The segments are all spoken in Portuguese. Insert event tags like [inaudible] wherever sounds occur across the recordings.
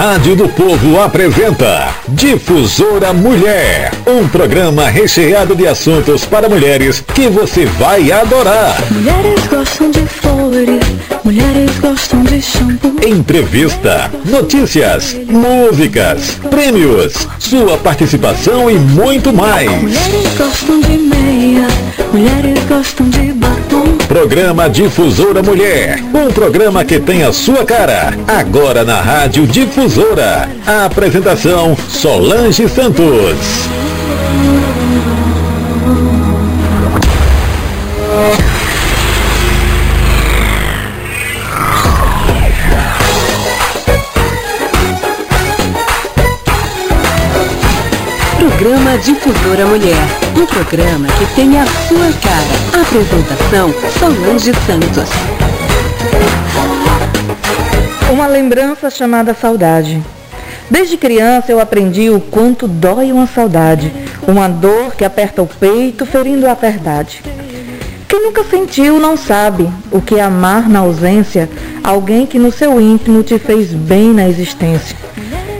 Rádio do Povo apresenta Difusora Mulher, um programa recheado de assuntos para mulheres que você vai adorar. Mulheres gostam de flores, mulheres gostam de shampoo. Entrevista, notícias, músicas, prêmios, sua participação e muito mais. Mulheres gostam de meia, mulheres gostam de batom. Programa Difusora Mulher, um programa que tem a sua cara, agora na Rádio Difusora. A apresentação Solange Santos. Programa Difusora Mulher. Um programa que tem a sua cara. Apresentação Solange Santos. Uma lembrança chamada saudade. Desde criança eu aprendi o quanto dói uma saudade, uma dor que aperta o peito, ferindo a verdade. Quem nunca sentiu não sabe o que é amar na ausência alguém que no seu íntimo te fez bem na existência.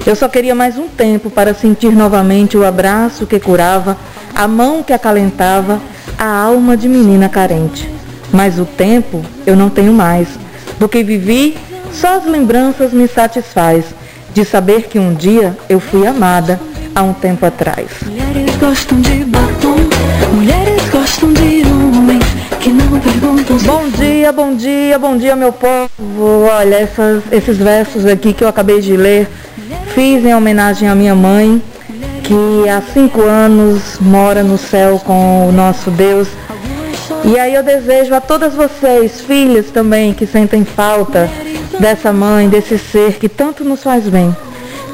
Eu só queria mais um tempo para sentir novamente o abraço que curava, a mão que acalentava, a alma de menina carente. Mas o tempo eu não tenho mais. Do que vivi, só as lembranças me satisfaz de saber que um dia eu fui amada há um tempo atrás. Mulheres gostam de batom, mulheres gostam de homens que não perguntam Bom dia, bom dia, bom dia, meu povo. Olha, essas- esses versos aqui que eu acabei de ler, fiz em homenagem à minha mãe, que há cinco anos mora no céu com o nosso Deus. E aí eu desejo a todas vocês, filhas também, que sentem falta dessa mãe, desse ser que tanto nos faz bem,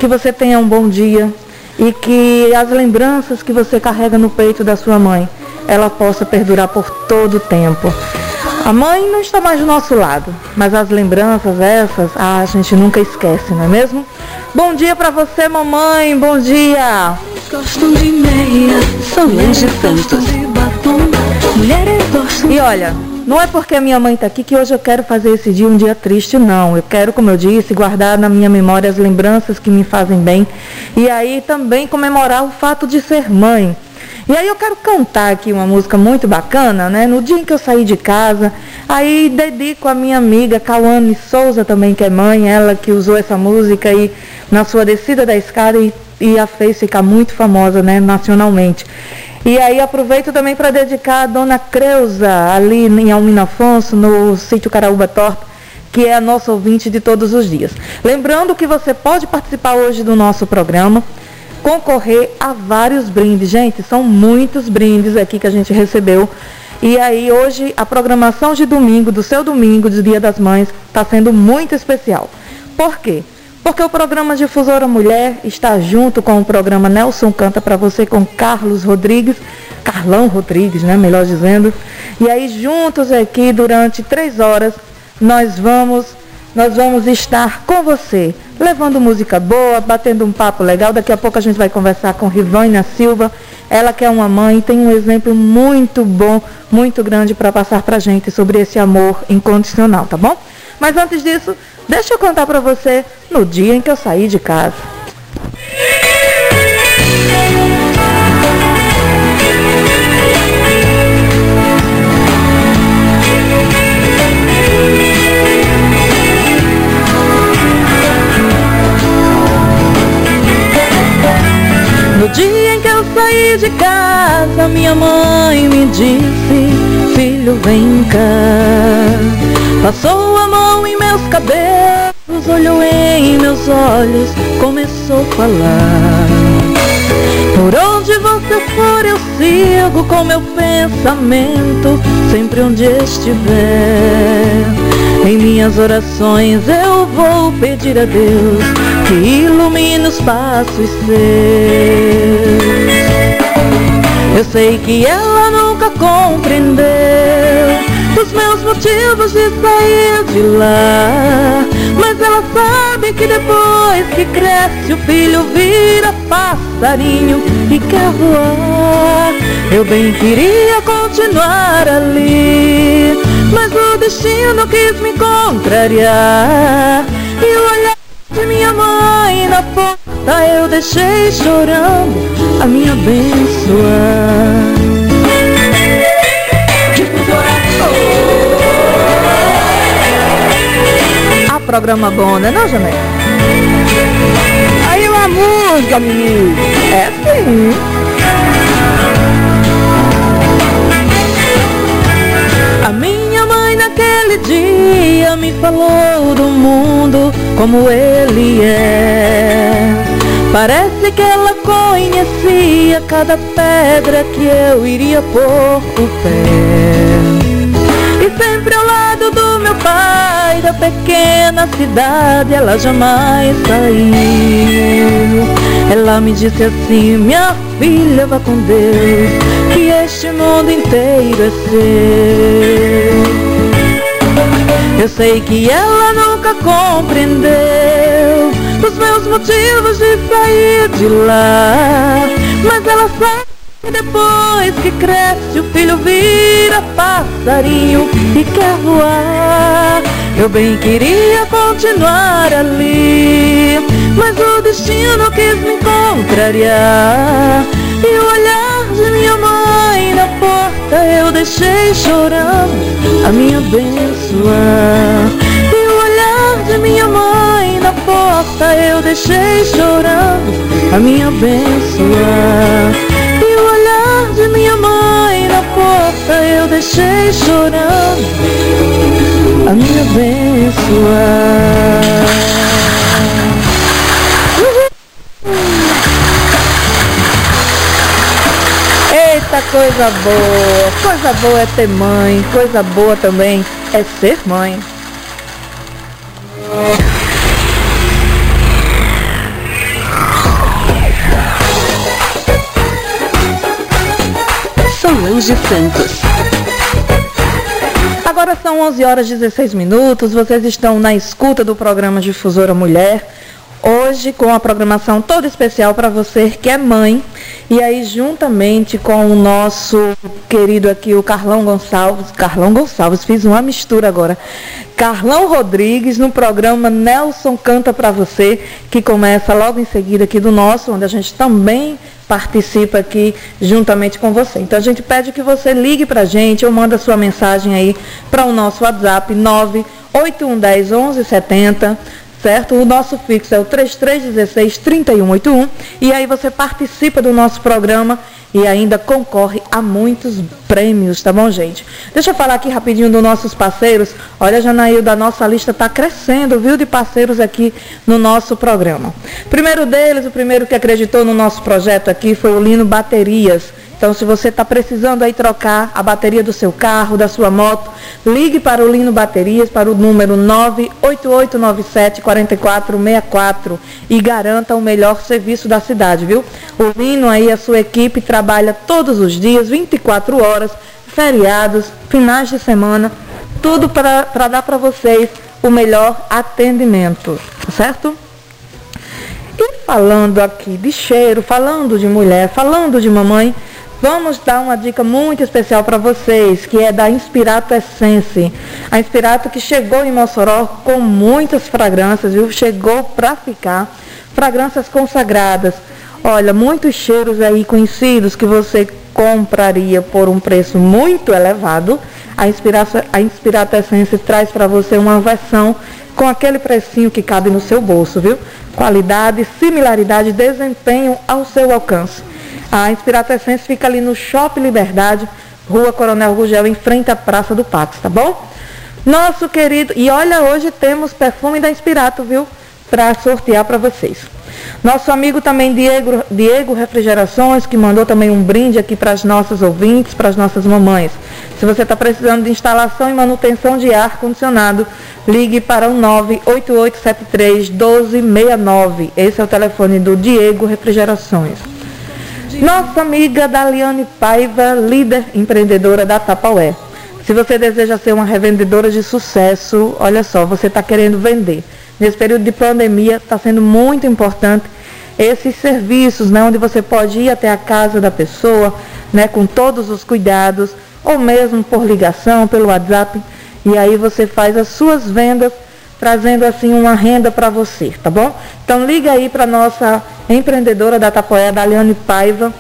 que você tenha um bom dia e que as lembranças que você carrega no peito da sua mãe, ela possa perdurar por todo o tempo. A mãe não está mais do nosso lado, mas as lembranças essas, ah, a gente nunca esquece, não é mesmo? Bom dia para você, mamãe. Bom dia. gostam de meia, de gostam E olha, não é porque a minha mãe está aqui que hoje eu quero fazer esse dia um dia triste, não. Eu quero, como eu disse, guardar na minha memória as lembranças que me fazem bem. E aí também comemorar o fato de ser mãe. E aí eu quero cantar aqui uma música muito bacana, né? No dia em que eu saí de casa, aí dedico a minha amiga Cauane Souza também, que é mãe, ela que usou essa música aí na sua descida da escada e, e a fez ficar muito famosa, né, nacionalmente. E aí aproveito também para dedicar a dona Creuza, ali em Almina Afonso, no sítio Caraúba Torta, que é a nossa ouvinte de todos os dias. Lembrando que você pode participar hoje do nosso programa, concorrer a vários brindes. Gente, são muitos brindes aqui que a gente recebeu. E aí hoje a programação de domingo, do seu domingo, do Dia das Mães, está sendo muito especial. Por quê? Porque o programa Difusora Mulher está junto com o programa Nelson Canta para você com Carlos Rodrigues, Carlão Rodrigues, né, melhor dizendo. E aí juntos aqui durante três horas nós vamos nós vamos estar com você, levando música boa, batendo um papo legal. Daqui a pouco a gente vai conversar com Rivânia Silva, ela que é uma mãe, tem um exemplo muito bom, muito grande para passar para gente sobre esse amor incondicional, tá bom? Mas antes disso, deixa eu contar para você no dia em que eu saí de casa. No dia em que eu saí de casa, minha mãe me disse: Filho, vem cá. Passou a mão em meus cabelos, olhou em meus olhos, começou a falar. Por onde você for, eu sigo com meu pensamento, sempre onde estiver. Em minhas orações eu vou pedir a Deus que ilumine os passos seus. Eu sei que ela nunca compreendeu os meus motivos de sair de lá. Mas ela sabe que depois que cresce o filho vira passarinho e quer voar. Eu bem queria continuar ali, mas o destino quis me contrariar. E o olhar de minha mãe na porta eu deixei chorando a minha abençoar. A programa bom, né não, Janete? Aí uma música, menino. É sim. A minha mãe naquele dia me falou do mundo como ele é. Parece que ela conhecia cada pedra que eu iria pôr o pé. E sempre ao lado do meu pai, da pequena cidade, ela jamais saiu. Ela me disse assim, minha filha, vá com Deus, que este mundo inteiro é seu. Eu sei que ela nunca compreendeu os meus motivos de sair de lá, mas ela sabe que depois que cresce o filho vira passarinho e quer voar. Eu bem queria continuar ali, mas o destino quis me contrariar. E o olhar de minha mãe na porta eu deixei chorando a minha abençoar. Porta eu deixei chorando a minha abençoar. E o olhar de minha mãe na porta eu deixei chorando a minha abençoar. Eita coisa boa, coisa boa é ter mãe, coisa boa também é ser mãe. Solange Santos. Agora são 11 horas e 16 minutos, vocês estão na escuta do programa Difusora Mulher. Hoje com a programação toda especial para você que é mãe. E aí juntamente com o nosso querido aqui, o Carlão Gonçalves, Carlão Gonçalves, fiz uma mistura agora. Carlão Rodrigues no programa Nelson Canta para você, que começa logo em seguida aqui do nosso, onde a gente também participa aqui juntamente com você. Então a gente pede que você ligue para a gente ou manda sua mensagem aí para o nosso WhatsApp 98110 1170 certo? O nosso fixo é o 3316-3181 e aí você participa do nosso programa e ainda concorre a muitos prêmios, tá bom, gente? Deixa eu falar aqui rapidinho dos nossos parceiros. Olha, Janaíl, a nossa lista está crescendo, viu, de parceiros aqui no nosso programa. Primeiro deles, o primeiro que acreditou no nosso projeto aqui foi o Lino Baterias. Então, se você está precisando aí trocar a bateria do seu carro, da sua moto, ligue para o Lino Baterias para o número 988974464 e garanta o melhor serviço da cidade, viu? O Lino aí, a sua equipe trabalha todos os dias, 24 horas, feriados, finais de semana, tudo para dar para vocês o melhor atendimento, certo? E falando aqui de cheiro, falando de mulher, falando de mamãe, Vamos dar uma dica muito especial para vocês, que é da Inspirato Essence. A Inspirato que chegou em Mossoró com muitas fragrâncias, viu? Chegou para ficar. Fragrâncias consagradas. Olha, muitos cheiros aí conhecidos que você compraria por um preço muito elevado. A Inspirato, a Inspirato Essence traz para você uma versão com aquele precinho que cabe no seu bolso, viu? Qualidade, similaridade, desempenho ao seu alcance. A Inspirato Essência fica ali no Shopping Liberdade, Rua Coronel Gugel, em frente à Praça do Pax, tá bom? Nosso querido, e olha, hoje temos perfume da Inspirato, viu? Para sortear para vocês. Nosso amigo também Diego, Diego Refrigerações, que mandou também um brinde aqui para as nossas ouvintes, para as nossas mamães. Se você está precisando de instalação e manutenção de ar condicionado, ligue para o 98873 1269. Esse é o telefone do Diego Refrigerações. Nossa amiga Daliane Paiva, líder empreendedora da Tapaué. Se você deseja ser uma revendedora de sucesso, olha só, você está querendo vender. Nesse período de pandemia, está sendo muito importante esses serviços, né, onde você pode ir até a casa da pessoa, né, com todos os cuidados, ou mesmo por ligação, pelo WhatsApp, e aí você faz as suas vendas trazendo assim uma renda para você, tá bom? Então liga aí para nossa empreendedora da Tapoé, Daliane Paiva,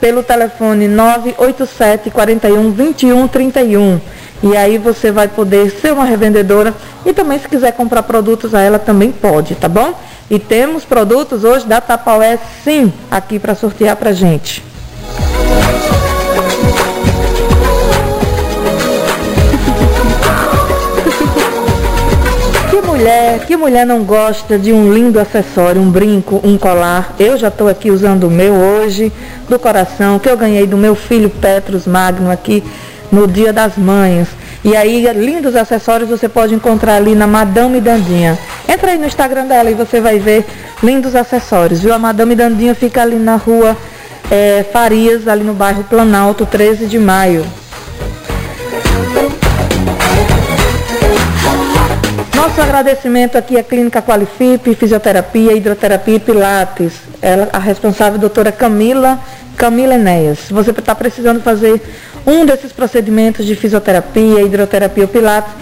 pelo telefone 987 41 21 31. E aí você vai poder ser uma revendedora e também se quiser comprar produtos a ela também pode, tá bom? E temos produtos hoje da Tapaué sim aqui para sortear pra gente. Mulher, que mulher não gosta de um lindo acessório, um brinco, um colar? Eu já estou aqui usando o meu hoje, do coração, que eu ganhei do meu filho Petrus Magno aqui no Dia das Mães. E aí, lindos acessórios você pode encontrar ali na Madame Dandinha. Entra aí no Instagram dela e você vai ver lindos acessórios, viu? A Madame Dandinha fica ali na rua é, Farias, ali no bairro Planalto, 13 de maio. Nosso agradecimento aqui à Clínica Qualifip, Fisioterapia, Hidroterapia e Pilates. Ela, a responsável, a doutora Camila, Camila Enéas. Se você está precisando fazer um desses procedimentos de fisioterapia, hidroterapia ou Pilates,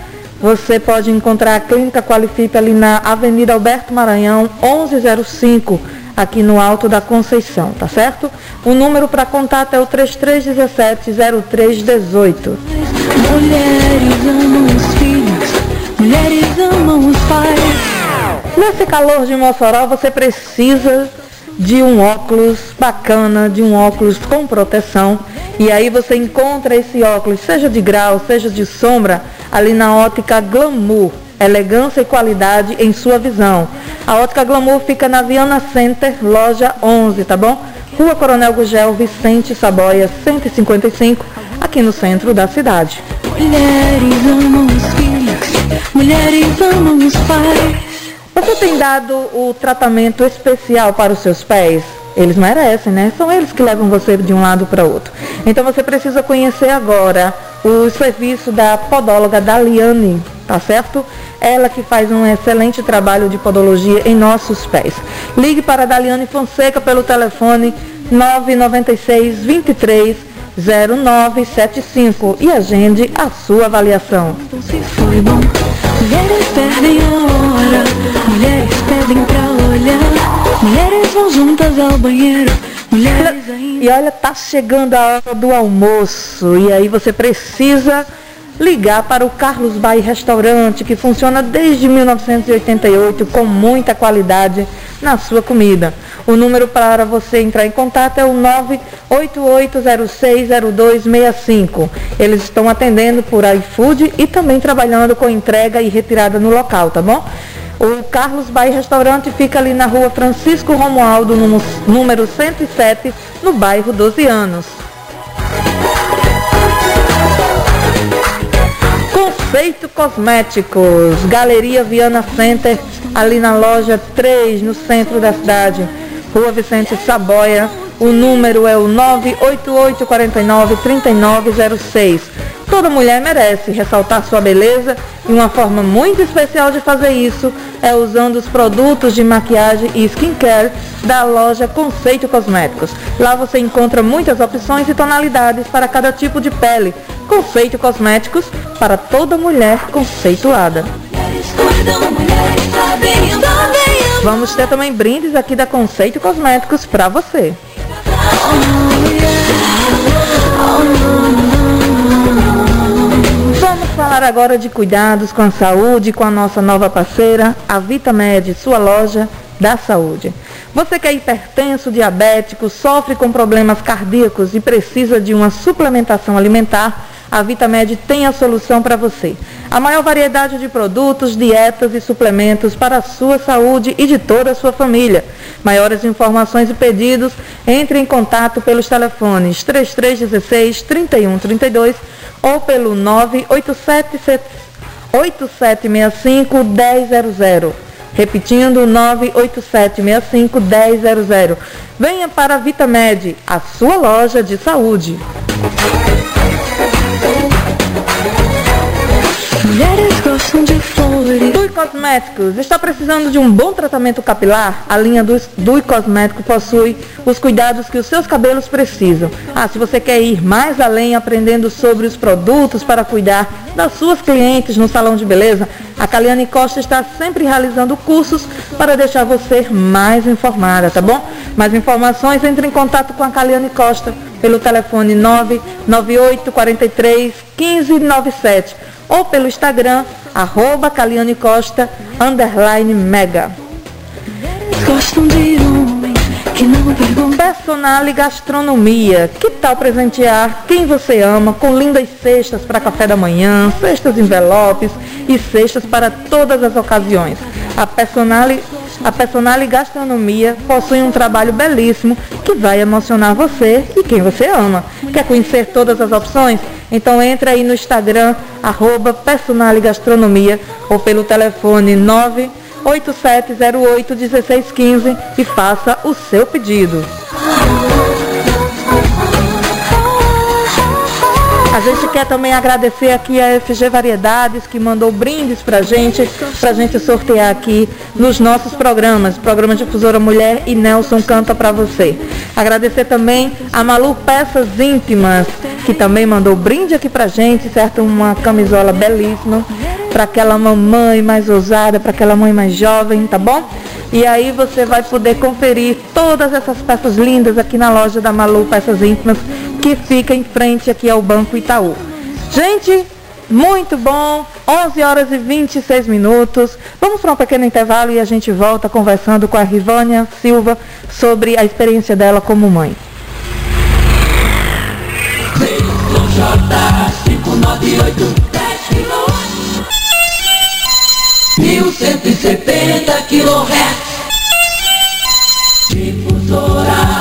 você pode encontrar a Clínica Qualifip ali na Avenida Alberto Maranhão, 1105, aqui no Alto da Conceição, tá certo? O número para contato é o 3317-0318. Mulheres mulheres amam os pais. Nesse calor de Mossoró, você precisa de um óculos bacana, de um óculos com proteção. E aí você encontra esse óculos, seja de grau, seja de sombra, ali na ótica Glamour. Elegância e qualidade em sua visão. A ótica Glamour fica na Viana Center, loja 11, tá bom? Rua Coronel Gugel Vicente Saboia, 155, aqui no centro da cidade. Mulheres amam os filhos, mulheres amam os pais. Você tem dado o tratamento especial para os seus pés? Eles merecem, né? São eles que levam você de um lado para outro. Então você precisa conhecer agora o serviço da podóloga Daliane, tá certo? Ela que faz um excelente trabalho de podologia em nossos pés. Ligue para a Daliane Fonseca pelo telefone 996 23 0975 e agende a sua avaliação. Então se foi bom, mulheres perdem a hora, mulheres pedem pra olhar, mulheres vão juntas ao banheiro. E olha, tá chegando a hora do almoço e aí você precisa ligar para o Carlos Bay Restaurante, que funciona desde 1988 com muita qualidade na sua comida. O número para você entrar em contato é o 988060265. Eles estão atendendo por iFood e também trabalhando com entrega e retirada no local, tá bom? O Carlos Bay Restaurante fica ali na rua Francisco Romualdo, número 107, no bairro 12 anos. Conceito Cosméticos, Galeria Viana Center, ali na loja 3, no centro da cidade, Rua Vicente Saboia. O número é o 988493906. Toda mulher merece ressaltar sua beleza e uma forma muito especial de fazer isso é usando os produtos de maquiagem e skincare da loja Conceito Cosméticos. Lá você encontra muitas opções e tonalidades para cada tipo de pele. Conceito Cosméticos para toda mulher conceituada. Mulheres Vamos ter também brindes aqui da Conceito Cosméticos para você. Vamos falar agora de cuidados com a saúde, com a nossa nova parceira, a VitaMed, sua loja da saúde. Você que é hipertenso, diabético, sofre com problemas cardíacos e precisa de uma suplementação alimentar, a VitaMed tem a solução para você. A maior variedade de produtos, dietas e suplementos para a sua saúde e de toda a sua família. Maiores informações e pedidos, entre em contato pelos telefones 3316 3132 ou pelo 987 8765 1000. Repetindo, 98765 1000. Venha para a VitaMed, a sua loja de saúde. Mulheres gostam de flores. Cosméticos. Está precisando de um bom tratamento capilar? A linha do Dui Cosmético possui os cuidados que os seus cabelos precisam. Ah, se você quer ir mais além aprendendo sobre os produtos para cuidar das suas clientes no salão de beleza, a Caliane Costa está sempre realizando cursos para deixar você mais informada, tá bom? Mais informações, entre em contato com a Caliane Costa pelo telefone 998 43 1597 ou pelo Instagram, arroba Caliane Costa, underline mega. Gostam de homens que não perguntam. Personale Gastronomia. Que tal presentear quem você ama com lindas cestas para café da manhã, cestas envelopes e cestas para todas as ocasiões? A Personale, a Personale Gastronomia possui um trabalho belíssimo que vai emocionar você e quem você ama. Quer conhecer todas as opções? Então entra aí no Instagram, arroba Personale Gastronomia ou pelo telefone 987081615 e faça o seu pedido. A gente quer também agradecer aqui a FG Variedades que mandou brindes pra gente, pra gente sortear aqui nos nossos programas, programa Difusora Mulher e Nelson Canta pra você. Agradecer também a Malu Peças Íntimas, que também mandou brinde aqui pra gente, certo? Uma camisola belíssima para aquela mamãe mais ousada, para aquela mãe mais jovem, tá bom? E aí você vai poder conferir todas essas peças lindas aqui na loja da Malu Peças Íntimas, que fica em frente aqui ao Banco Itaú. Gente, muito bom, 11 horas e 26 minutos. Vamos para um pequeno intervalo e a gente volta conversando com a Rivânia Silva sobre a experiência dela como mãe. Difusora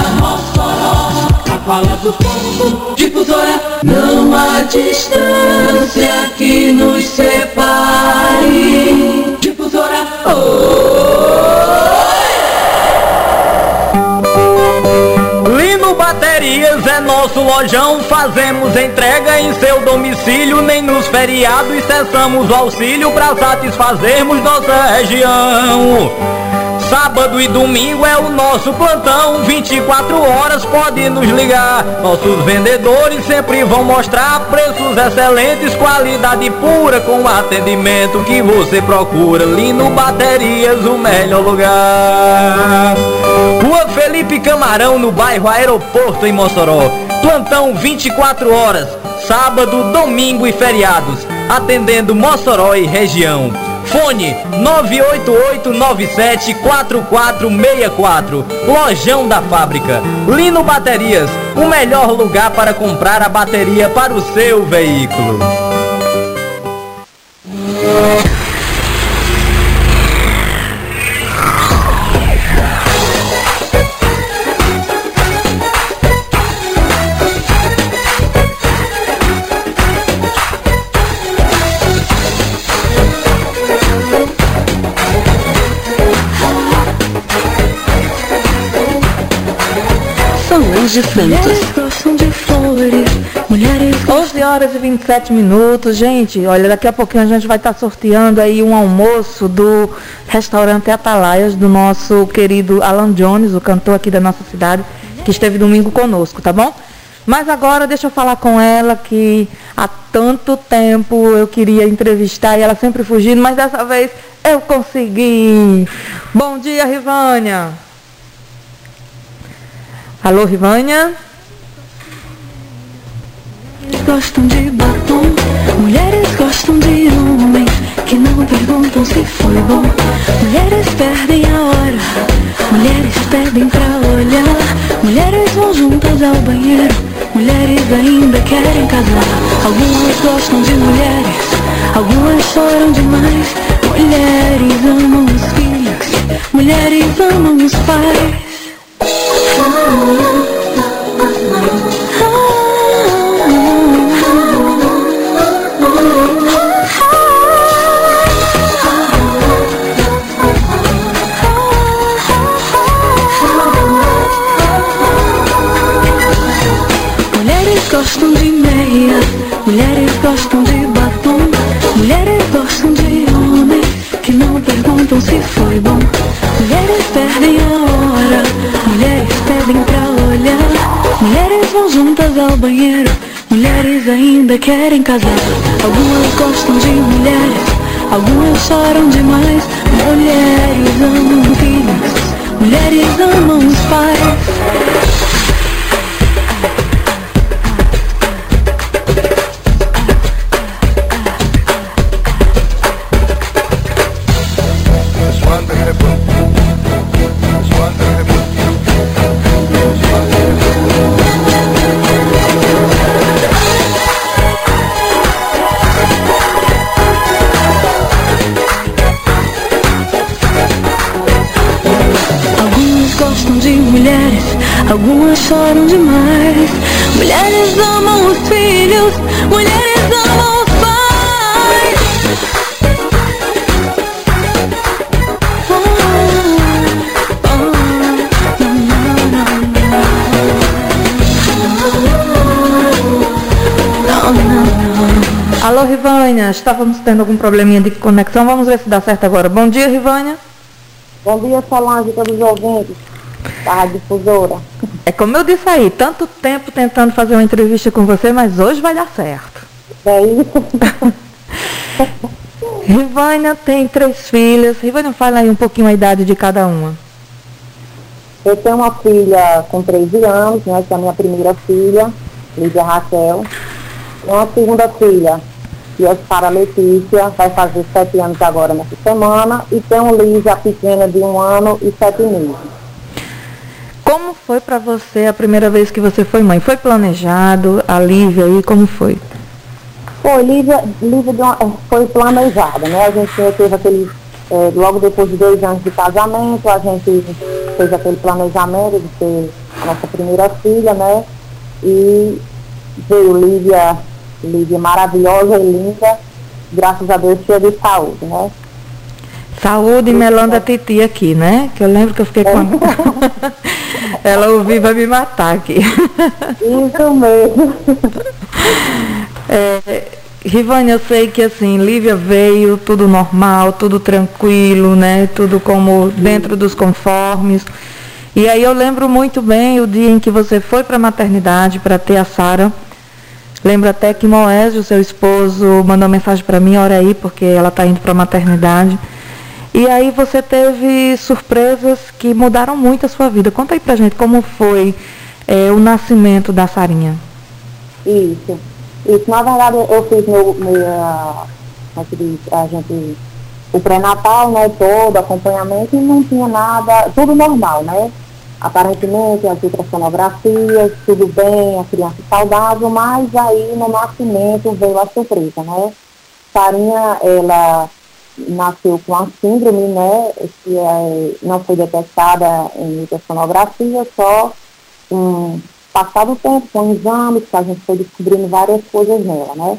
fala do povo. Difusora Não há distância que nos separe. Difusora Lino Baterias é nosso lojão, fazemos entrega em seu domicílio, nem nos feriados cessamos o auxílio para satisfazermos nossa região. Sábado e domingo é o nosso plantão, 24 horas pode nos ligar. Nossos vendedores sempre vão mostrar preços excelentes, qualidade pura com o atendimento que você procura. Lino Baterias, o melhor lugar. Rua Felipe Camarão, no bairro Aeroporto, em Mossoró. Plantão 24 horas, sábado, domingo e feriados. Atendendo Mossoró e região. Fone 988974464. Lojão da Fábrica. Lino Baterias, o melhor lugar para comprar a bateria para o seu veículo. Gostam de flores, mulheres gostam 11 horas e 27 minutos, gente. Olha, daqui a pouquinho a gente vai estar sorteando aí um almoço do restaurante Atalaias, do nosso querido Alan Jones, o cantor aqui da nossa cidade, que esteve domingo conosco, tá bom? Mas agora deixa eu falar com ela que há tanto tempo eu queria entrevistar e ela sempre fugindo, mas dessa vez eu consegui. Bom dia, Rivânia. Alô, Rivânia? gostam de batom, mulheres gostam de homens que não perguntam se foi bom. Mulheres perdem a hora, mulheres pedem pra olhar, mulheres vão juntas ao banheiro, mulheres ainda querem casar. Algumas gostam de mulheres, algumas choram demais. Mulheres amam os filhos, mulheres amam os pais. Mulheres ainda querem casar. Algumas gostam de mulheres, algumas choram demais. Mulheres amam filhos, mulheres amam os pais. Algumas choram demais. Mulheres amam os filhos, mulheres amam os pais. Alô, Rivânia, estávamos tendo algum probleminha de conexão. Vamos ver se dá certo agora. Bom dia, Rivânia. Bom dia, Solange, todos os ouvintes da Difusora. É como eu disse aí, tanto tempo tentando fazer uma entrevista com você, mas hoje vai dar certo. É isso. [laughs] Rivânia tem três filhas. Rivânia, fala aí um pouquinho a idade de cada uma. Eu tenho uma filha com 13 anos, né, que é a minha primeira filha, Lídia Raquel. Uma segunda filha, que é Sara Letícia, vai fazer sete anos agora nessa semana. E tenho Lígia pequena de um ano e sete meses. Como foi para você a primeira vez que você foi mãe? Foi planejado? A Lívia aí, como foi? Foi, Lívia, Lívia uma, foi planejada, né? A gente teve aquele, é, logo depois de dois anos de casamento, a gente fez aquele planejamento de ter a nossa primeira filha, né? E veio Lívia, Lívia maravilhosa e linda, graças a Deus cheia de saúde, né? Saúde e melanda titi aqui, né? Que eu lembro que eu fiquei com. [laughs] Ela ouviu vai me matar aqui. Isso mesmo. É, Rivane, eu sei que assim, Lívia veio, tudo normal, tudo tranquilo, né? Tudo como dentro dos conformes. E aí eu lembro muito bem o dia em que você foi para a maternidade para ter a Sara. Lembro até que Moésio, seu esposo, mandou mensagem para mim, olha aí, porque ela está indo para a maternidade. E aí você teve surpresas que mudaram muito a sua vida. Conta aí pra gente como foi é, o nascimento da Sarinha. Isso. Isso, na verdade eu fiz meu, meu a gente, o pré-natal, né, todo, acompanhamento e não tinha nada, tudo normal, né? Aparentemente as ultrassonografias, tudo bem, a criança saudável, mas aí no nascimento veio a surpresa, né? Sarinha, ela nasceu com a síndrome, né, que é, não foi detectada em ultrassonografia, só um, passado tempo, com exames, que a gente foi descobrindo várias coisas nela, né.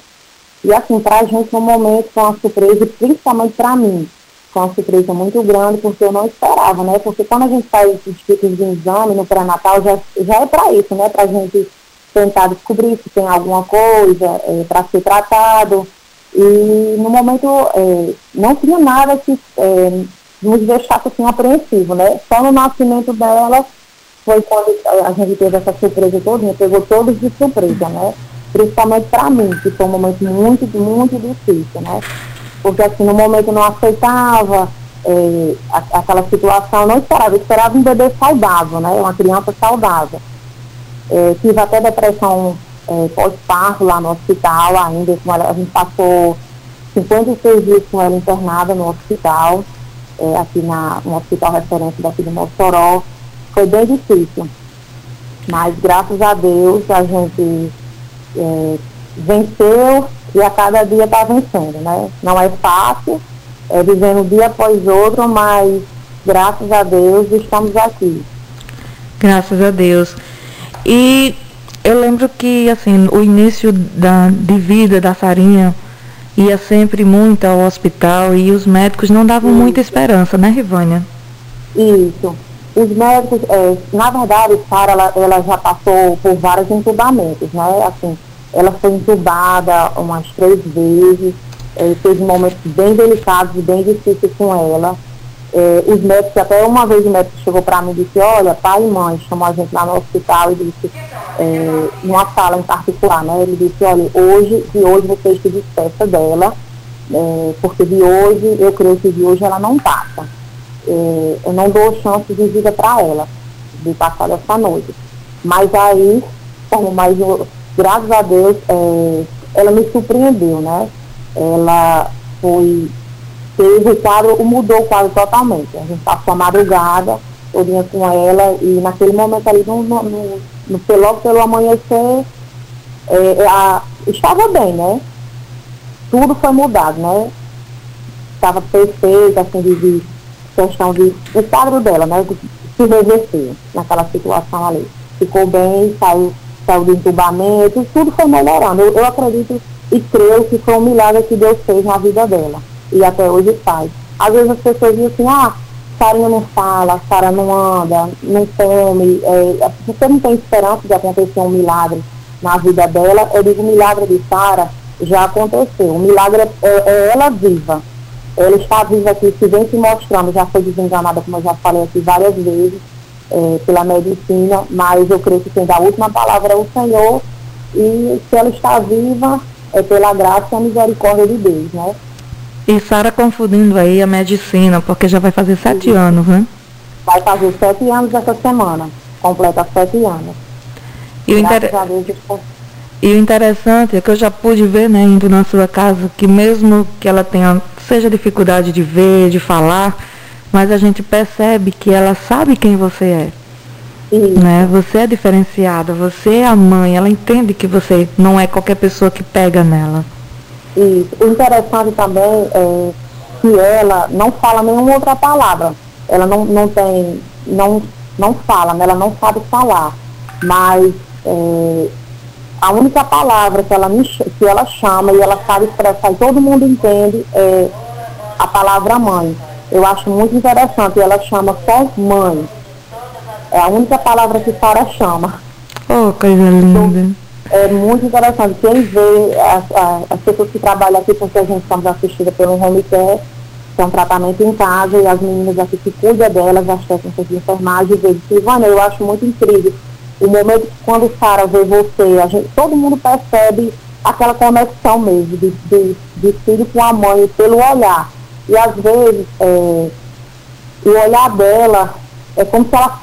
E assim, para a gente no momento foi uma surpresa, principalmente para mim, foi uma surpresa muito grande, porque eu não esperava, né, porque quando a gente faz esses tipos de exame no pré-natal, já, já é para isso, né, para a gente tentar descobrir se tem alguma coisa é, para ser tratado, e no momento é, não tinha nada que é, nos deixasse assim apreensivo, né? Só no nascimento dela foi quando a gente teve essa surpresa toda, pegou todos de surpresa, né? Principalmente para mim, que foi um momento muito, muito difícil, né? Porque assim, no momento não aceitava é, aquela situação, não esperava, eu esperava um bebê saudável, né? Uma criança saudável. É, tive até depressão é, pós-parto lá no hospital ainda. a gente passou 56 dias com ela internada no hospital, é, aqui na, no hospital referente daqui de Mossoró. Foi bem difícil. Mas graças a Deus a gente é, venceu e a cada dia está vencendo, né? Não é fácil, é vivendo dia após outro, mas graças a Deus estamos aqui. Graças a Deus. E eu lembro que, assim, o início da, de vida da Sarinha ia sempre muito ao hospital e os médicos não davam Isso. muita esperança, né, Rivânia? Isso. Os médicos, é, na verdade, Sara, ela, ela já passou por vários entubamentos, né? Assim, ela foi entubada umas três vezes, é, teve momentos bem delicados e bem difíceis com ela. É, os médicos, até uma vez o médico chegou para mim e disse, olha, pai e mãe, chamou a gente lá no hospital e disse, é, numa sala em particular, né? Ele disse, olha, hoje, de hoje vocês se despeça dela, é, porque de hoje, eu creio que de hoje ela não passa. É, eu não dou chance de vida para ela, de passar dessa noite. Mas aí, como mais graças a Deus, é, ela me surpreendeu, né? Ela foi, teve o quadro, mudou o quadro totalmente. A gente passou a madrugada, todinha com ela, e naquele momento ali, no, no, no, logo pelo amanhecer, é, a, estava bem, né? Tudo foi mudado, né? Estava perfeito, assim, de, de questão de. O quadro dela, né? Se reverter naquela situação ali. Ficou bem, saiu, saiu do entubamento, tudo foi melhorando. Eu, eu acredito e creio que foi um milagre que Deus fez na vida dela. E até hoje faz. Às vezes as pessoas dizem assim, ah, Sarinha não fala, Sara não anda, não come, é, você não tem esperança de acontecer um milagre na vida dela. Eu digo, o milagre de Sara já aconteceu. O milagre é, é, ela viva. Ela está viva aqui, se vem se mostrando, já foi desenganada, como eu já falei aqui várias vezes, é, pela medicina, mas eu creio que quem dá a última palavra é o Senhor, e se ela está viva, é pela graça e a misericórdia de Deus, né? E Sara confundindo aí a medicina, porque já vai fazer sete anos, né? Vai fazer sete anos essa semana. Completa sete anos. E o, inter... e o interessante é que eu já pude ver, né, indo na sua casa, que mesmo que ela tenha, seja dificuldade de ver, de falar, mas a gente percebe que ela sabe quem você é. Né? Você é diferenciada, você é a mãe, ela entende que você não é qualquer pessoa que pega nela. Isso. O interessante também é que ela não fala nenhuma outra palavra. Ela não, não tem, não, não fala, né? ela não sabe falar. Mas é, a única palavra que ela, me, que ela chama e ela sabe expressar e todo mundo entende é a palavra mãe. Eu acho muito interessante. Ela chama só mãe. É a única palavra que Sara chama. Oh, coisa linda. É muito interessante. Quem vê as, as, as, pessoas que trabalham aqui, porque a gente estamos assistida pelo home care, que é um tratamento em casa, e as meninas aqui que cuidam delas, as técnicas de enfermagem, vê que, Ivana, eu acho muito incrível. O momento que quando Sara vê você, a gente, todo mundo percebe aquela conexão mesmo, de, de, de filho com a mãe, pelo olhar. E às vezes, é, o olhar dela é como se ela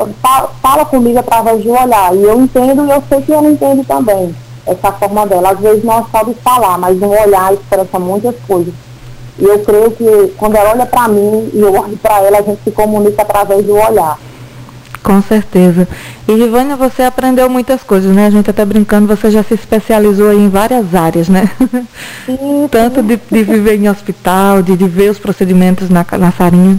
fala comigo através de um olhar. E eu entendo e eu sei que ela entende também essa forma dela. Às vezes não sabe falar, mas um olhar expressa muitas coisas. E eu creio que quando ela olha para mim e eu olho para ela, a gente se comunica através do olhar. Com certeza. E Rivânia, você aprendeu muitas coisas, né? A gente até brincando, você já se especializou em várias áreas, né? Sim, [laughs] Tanto de, de, viver em hospital, de, de ver os procedimentos na, na farinha.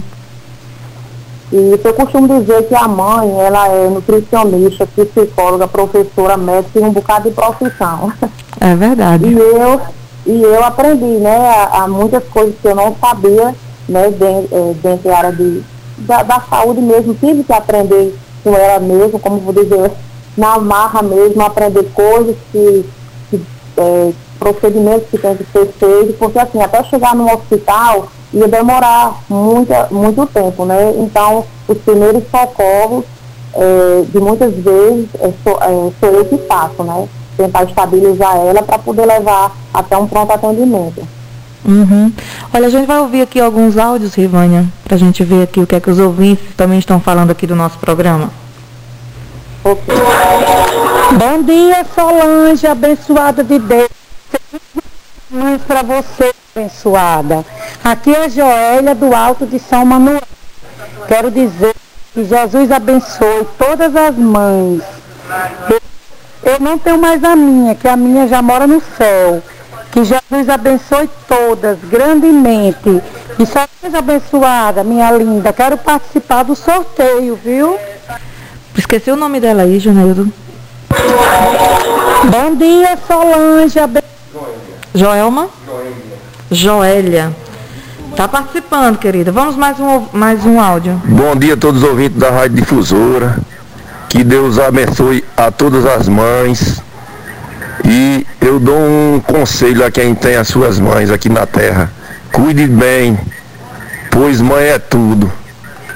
E eu costumo dizer que a mãe, ela é nutricionista, psicóloga, professora, médica e um bocado de profissão. É verdade. E eu, e eu aprendi, né, a, a muitas coisas que eu não sabia, né, dentro, é, dentro da área de, da, da, saúde mesmo, tive que aprender com ela mesmo, como vou dizer, na marra mesmo, aprender coisas que, que é, procedimentos que tem que ser feitos, porque assim, até chegar no hospital, ia demorar muita, muito tempo, né? Então, os primeiros socorros, é, de muitas vezes, é, sou, é, sou eu que faço, né? Tentar estabilizar ela para poder levar até um pronto atendimento. Uhum. Olha, a gente vai ouvir aqui alguns áudios, Rivânia, para a gente ver aqui o que é que os ouvintes também estão falando aqui do nosso programa. Okay. Bom dia, Solange, abençoada de Deus. Para você, abençoada. Aqui é a Joélia do Alto de São Manuel. Quero dizer que Jesus abençoe todas as mães. Eu, eu não tenho mais a minha, que a minha já mora no céu. Que Jesus abençoe todas grandemente. E só seja abençoada, minha linda. Quero participar do sorteio, viu? Esqueci o nome dela aí, Juneildo. Bom dia, Solange. Joelma? Joélia. Está participando, querida. Vamos mais um, mais um áudio. Bom dia a todos os ouvintes da Rádio Difusora. Que Deus abençoe a todas as mães. E eu dou um conselho a quem tem as suas mães aqui na terra. Cuide bem, pois mãe é tudo.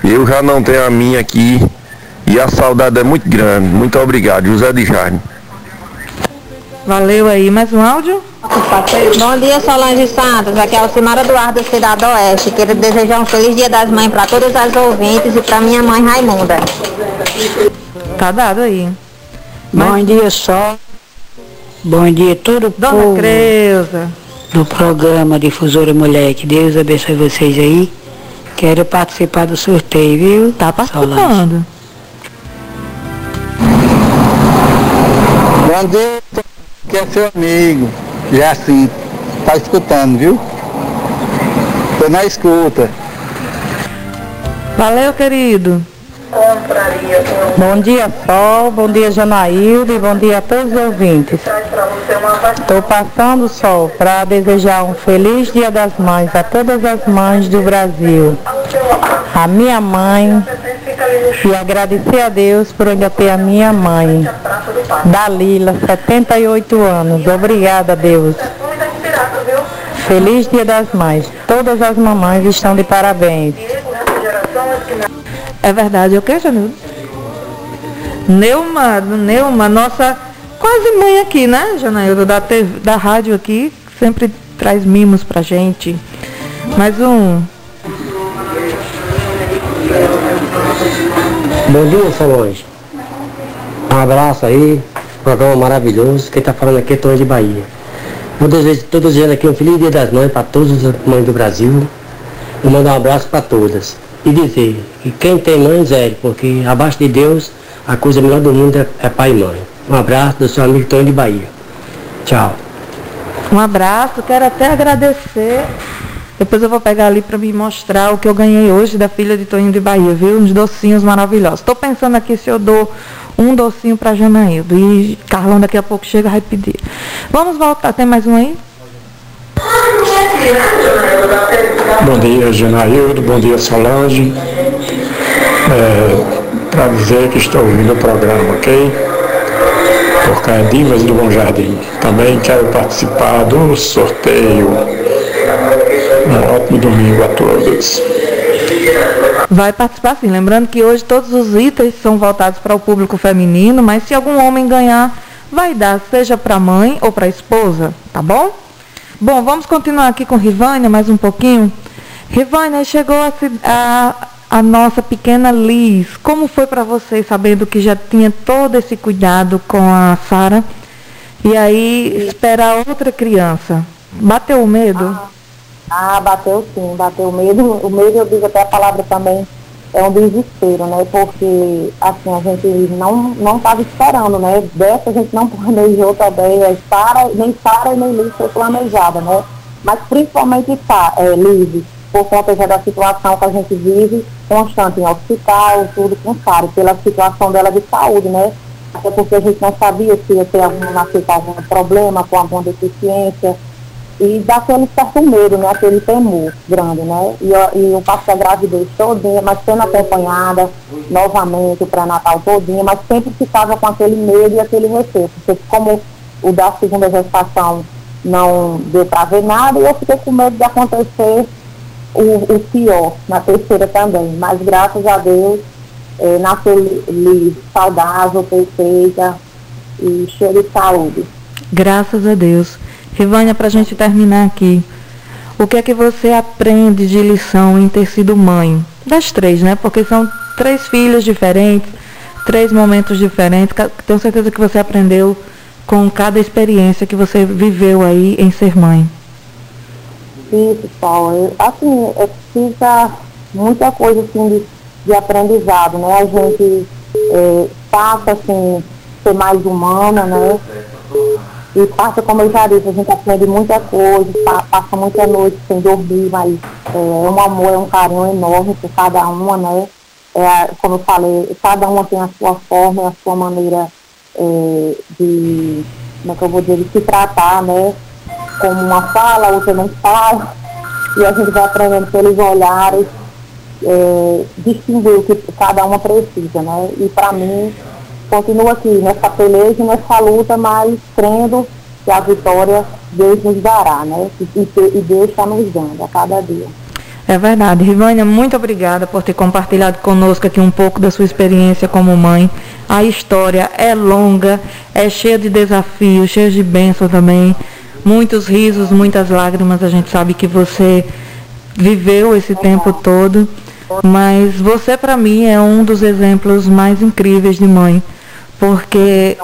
Eu já não tenho a minha aqui e a saudade é muito grande. Muito obrigado, José de Jaime. Valeu aí. Mais um áudio? Bom dia, Solange Santos. Aqui é a Alcimara Duarte do Cidade Oeste. Quero desejar um feliz dia das mães para todas as ouvintes e para minha mãe Raimunda. Tá dado aí. Bom dia, Sol. Bom dia, todo Dona povo Creuza. do programa Difusora Mulher. Que Deus abençoe vocês aí. Quero participar do sorteio, viu? Tá participando. Bom dia, que é seu amigo. Já assim, tá escutando, viu? Tô na escuta. Valeu, querido. Bom dia, Sol. Bom dia, Janaíldo. E bom dia a todos os ouvintes. Estou passando, Sol, para desejar um feliz Dia das Mães a todas as mães do Brasil. A minha mãe e agradecer a Deus por ainda ter a minha mãe, Dalila, 78 anos. Obrigada, Deus. Feliz Dia das Mães. Todas as mamães estão de parabéns. É verdade, o que, Janildo? Neuma, Neuma, nossa quase mãe aqui, né, Janaildo, da, da rádio aqui, sempre traz mimos pra gente. Mais um. Bom dia, Solange. Um abraço aí, programa maravilhoso. Quem tá falando aqui é Tony de Bahia. Vou desejar todos eles aqui um feliz dia das mães para todas as mães do Brasil. E mandar um abraço para todas. E dizer que quem tem mãe, zero, porque abaixo de Deus a coisa melhor do mundo é, é pai e mãe. Um abraço do seu amigo Tony de Bahia. Tchau. Um abraço, quero até agradecer. Depois eu vou pegar ali para me mostrar o que eu ganhei hoje da filha de Toninho de Bahia, viu? Uns docinhos maravilhosos. Estou pensando aqui se eu dou um docinho para Janaildo. E Carlão daqui a pouco chega e vai pedir. Vamos voltar, tem mais um aí? Bom dia, Janaildo. Bom dia, Solange. É, para dizer que estou ouvindo o programa, ok? Por cá Dimas do Bom Jardim. Também quero participar do sorteio. Domingo a todos. Vai participar sim. Lembrando que hoje todos os itens são voltados para o público feminino, mas se algum homem ganhar, vai dar, seja para a mãe ou para a esposa, tá bom? Bom, vamos continuar aqui com Rivânia mais um pouquinho. Rivânia, chegou a, a, a nossa pequena Liz. Como foi para você, sabendo que já tinha todo esse cuidado com a Sara? E aí, esperar outra criança. Bateu o medo? Ah, bateu sim, bateu o medo. O medo, eu digo até a palavra também, é um desespero, né? Porque, assim, a gente não não estava esperando, né? Dessa a gente não [laughs] planejou também, é, Sara, nem Sara e nem Liz foi planejada, né? Mas principalmente tá, é, Liz, por conta já da situação que a gente vive, constante em hospital, tudo com Sara, pela situação dela de saúde, né? Até porque a gente não sabia se ia ter algum, com algum problema, com alguma deficiência e dá aquele certo medo, né? Aquele temor grande, né? E, e eu passei a gravidez todinha, mas sendo acompanhada novamente, o pré-natal todinha, mas sempre ficava com aquele medo e aquele receio. Porque como o da segunda gestação não deu para ver nada, e eu fiquei com medo de acontecer o, o pior na terceira também. Mas graças a Deus, eh, nasceu saudável, perfeita e cheia de saúde. Graças a Deus. Rivânia, para a gente terminar aqui, o que é que você aprende de lição em ter sido mãe? Das três, né? Porque são três filhas diferentes, três momentos diferentes. Tenho certeza que você aprendeu com cada experiência que você viveu aí em ser mãe. Isso, Paulo. Eu- Assim, fica muita coisa assim de, de aprendizado, né? A gente é, passa assim, ser mais humana, né? E passa, como eu já disse, a gente aprende muita coisa, pa- passa muita noite sem dormir, mas é um amor, é um carinho enorme por cada uma, né? É, como eu falei, cada uma tem a sua forma, a sua maneira é, de, como é que eu vou dizer, de se tratar, né? Como uma fala, outra não fala, e a gente vai aprendendo pelos olhares, é, distinguir o que cada uma precisa, né? E para mim, continua aqui nessa peleja, nessa luta, mas crendo que a vitória Deus nos dará, né? E, e, e Deus está nos dando a cada dia. É verdade. Rivânia, muito obrigada por ter compartilhado conosco aqui um pouco da sua experiência como mãe. A história é longa, é cheia de desafios, cheia de bênçãos também. Muitos risos, muitas lágrimas. A gente sabe que você viveu esse tempo todo. Mas você, para mim, é um dos exemplos mais incríveis de mãe. Porque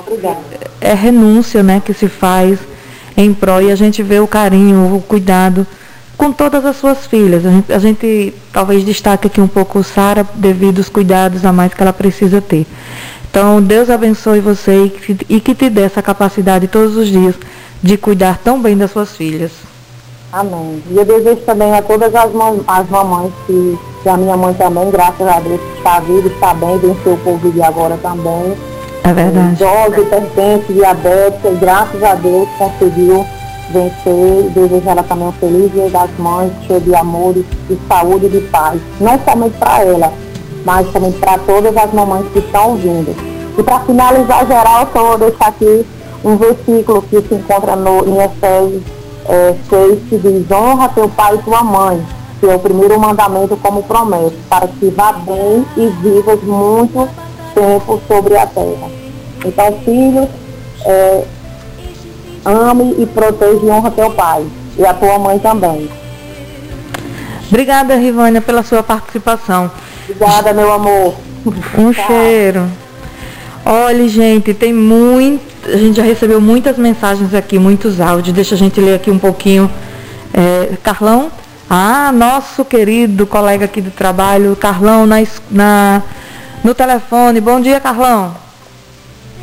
é renúncia né, que se faz em prol e a gente vê o carinho, o cuidado com todas as suas filhas. A gente, a gente talvez destaque aqui um pouco Sara devido aos cuidados a mais que ela precisa ter. Então, Deus abençoe você e que, e que te dê essa capacidade todos os dias de cuidar tão bem das suas filhas. Amém. E eu desejo também a todas as, mam as mamães que, que a minha mãe também, graças a Deus, está viva, está bem, venceu o Covid agora também. É verdade. Idosa, hipertensa, diabética, graças a Deus conseguiu vencer, desejar ela também um feliz dia das mães, cheio de amor de saúde e de paz. Não somente para ela, mas também para todas as mamães que estão vindo. E para finalizar geral, só vou deixar aqui um versículo que se encontra no, em Efésios é, 6, que diz, honra teu pai e tua mãe, que é o primeiro mandamento como promessa, para que vá bem e vivas muito tempo sobre a terra. Então, filhos, é, ame e proteja e honra teu pai e a tua mãe também. Obrigada, Rivânia, pela sua participação. Obrigada, meu amor. Um cheiro. Olha, gente, tem muito. A gente já recebeu muitas mensagens aqui, muitos áudios. Deixa a gente ler aqui um pouquinho. É, Carlão? Ah, nosso querido colega aqui do trabalho, Carlão, na, na, no telefone. Bom dia, Carlão.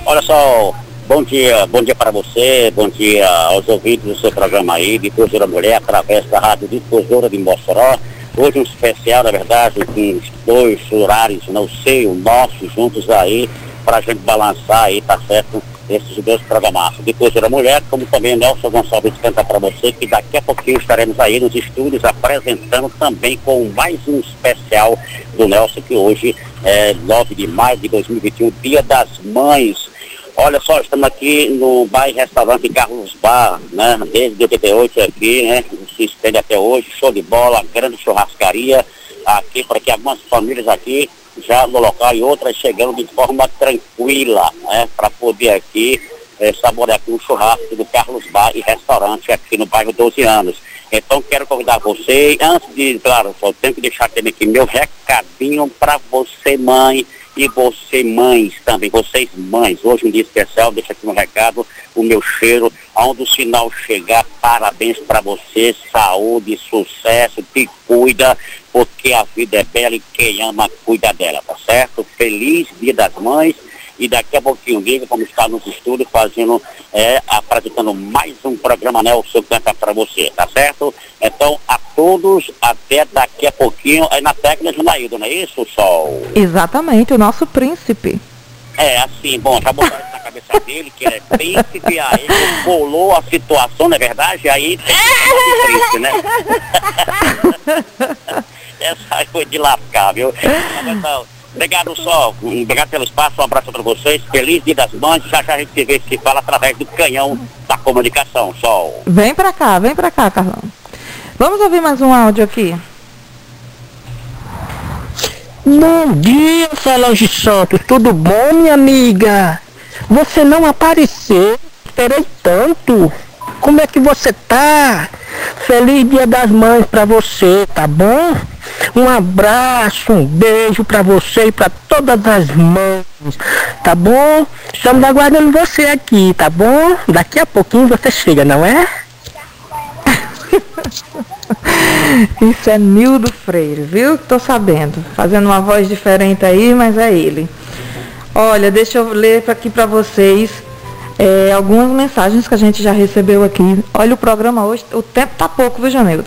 Olha só, Bom dia, bom dia para você, bom dia aos ouvintes do seu programa aí, Difusora Mulher, através da Rádio Difusora de Mossoró. Hoje um especial, na verdade, com os dois horários, não sei, o nosso, juntos aí, para a gente balançar aí, tá certo, esses dois programaços. Difusora Mulher, como também Nelson Gonçalves canta para você, que daqui a pouquinho estaremos aí nos estúdios apresentando também com mais um especial do Nelson, que hoje é 9 de maio de 2021, Dia das Mães. Olha só, estamos aqui no bairro restaurante Carlos Bar, né? Desde 88 aqui, né? Se estende até hoje, show de bola, grande churrascaria aqui, porque algumas famílias aqui já no local e outras chegando de forma tranquila, né? Para poder aqui é, saborear aqui o churrasco do Carlos Bar e restaurante aqui no bairro 12 anos. Então quero convidar você, antes de, claro, só tenho que deixar também aqui meu recadinho para você, mãe e você, mães também, vocês mães, hoje um dia especial, deixa aqui um recado, o meu cheiro, aonde o sinal chegar, parabéns para você, saúde, sucesso, te cuida, porque a vida é bela e quem ama cuida dela, tá certo? Feliz Dia das Mães e daqui a pouquinho liga como está nos estúdios fazendo, é, apresentando mais um programa Nelson Canta para você, tá certo? Então, a todos, até daqui a pouquinho, aí na técnica Junaído, não é isso, Sol? Exatamente, o nosso príncipe. É, assim, bom, já botaram isso na cabeça dele, que ele é príncipe, aí ele bolou a situação, não é verdade? Aí tem que ser príncipe, né? [laughs] [laughs] Essa aí foi de lascar, viu? Então, Obrigado, Sol. Obrigado pelo espaço. Um abraço para vocês. Feliz Dia das Mães. Já já a gente se vê se fala através do canhão da comunicação, Sol. Vem para cá, vem para cá, Carlão. Vamos ouvir mais um áudio aqui. Bom dia, Solange Santos. Tudo bom, minha amiga? Você não apareceu. Esperei tanto. Como é que você tá? Feliz Dia das Mães para você, tá bom? Um abraço, um beijo para você e para todas as mães, tá bom? Estamos aguardando você aqui, tá bom? Daqui a pouquinho você chega, não é? [laughs] Isso é Nildo Freire, viu? Tô sabendo. Fazendo uma voz diferente aí, mas é ele. Olha, deixa eu ler aqui para vocês é, algumas mensagens que a gente já recebeu aqui. Olha o programa hoje, o tempo tá pouco, viu, Janildo?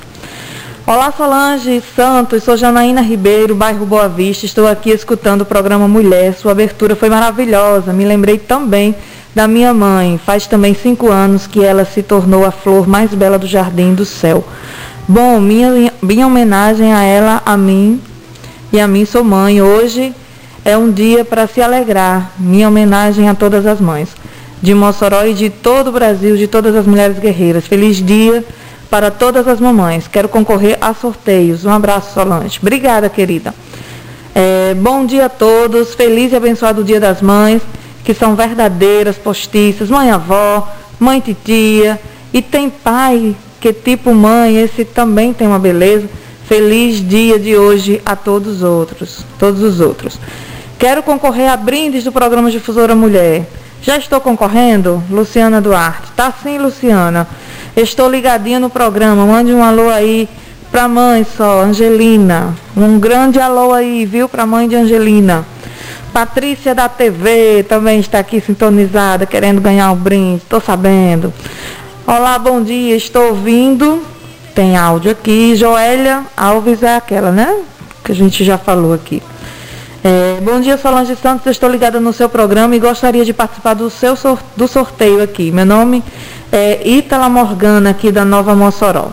Olá, Solange Santos, sou Janaína Ribeiro, bairro Boa Vista. Estou aqui escutando o programa Mulher. Sua abertura foi maravilhosa. Me lembrei também da minha mãe. Faz também cinco anos que ela se tornou a flor mais bela do jardim do céu. Bom, minha, minha homenagem a ela, a mim e a mim sou mãe. Hoje é um dia para se alegrar. Minha homenagem a todas as mães de Mossoró e de todo o Brasil, de todas as mulheres guerreiras. Feliz dia para todas as mamães. Quero concorrer a sorteios. Um abraço, Solange. Obrigada, querida. É, bom dia a todos. Feliz e abençoado Dia das Mães, que são verdadeiras postiças, mãe avó, mãe titia. E tem pai que tipo mãe, esse também tem uma beleza. Feliz dia de hoje a todos os outros, todos os outros. Quero concorrer a brindes do programa Difusora Mulher. Já estou concorrendo? Luciana Duarte. Tá sim, Luciana. Estou ligadinha no programa. Mande um alô aí para mãe só, Angelina. Um grande alô aí, viu, para mãe de Angelina. Patrícia da TV também está aqui sintonizada, querendo ganhar um brinde. Estou sabendo. Olá, bom dia. Estou ouvindo. Tem áudio aqui. Joélia Alves é aquela, né? Que a gente já falou aqui. É, bom dia, Solange Santos. Estou ligada no seu programa e gostaria de participar do seu do sorteio aqui. Meu nome é Ítala Morgana, aqui da Nova Mossoró.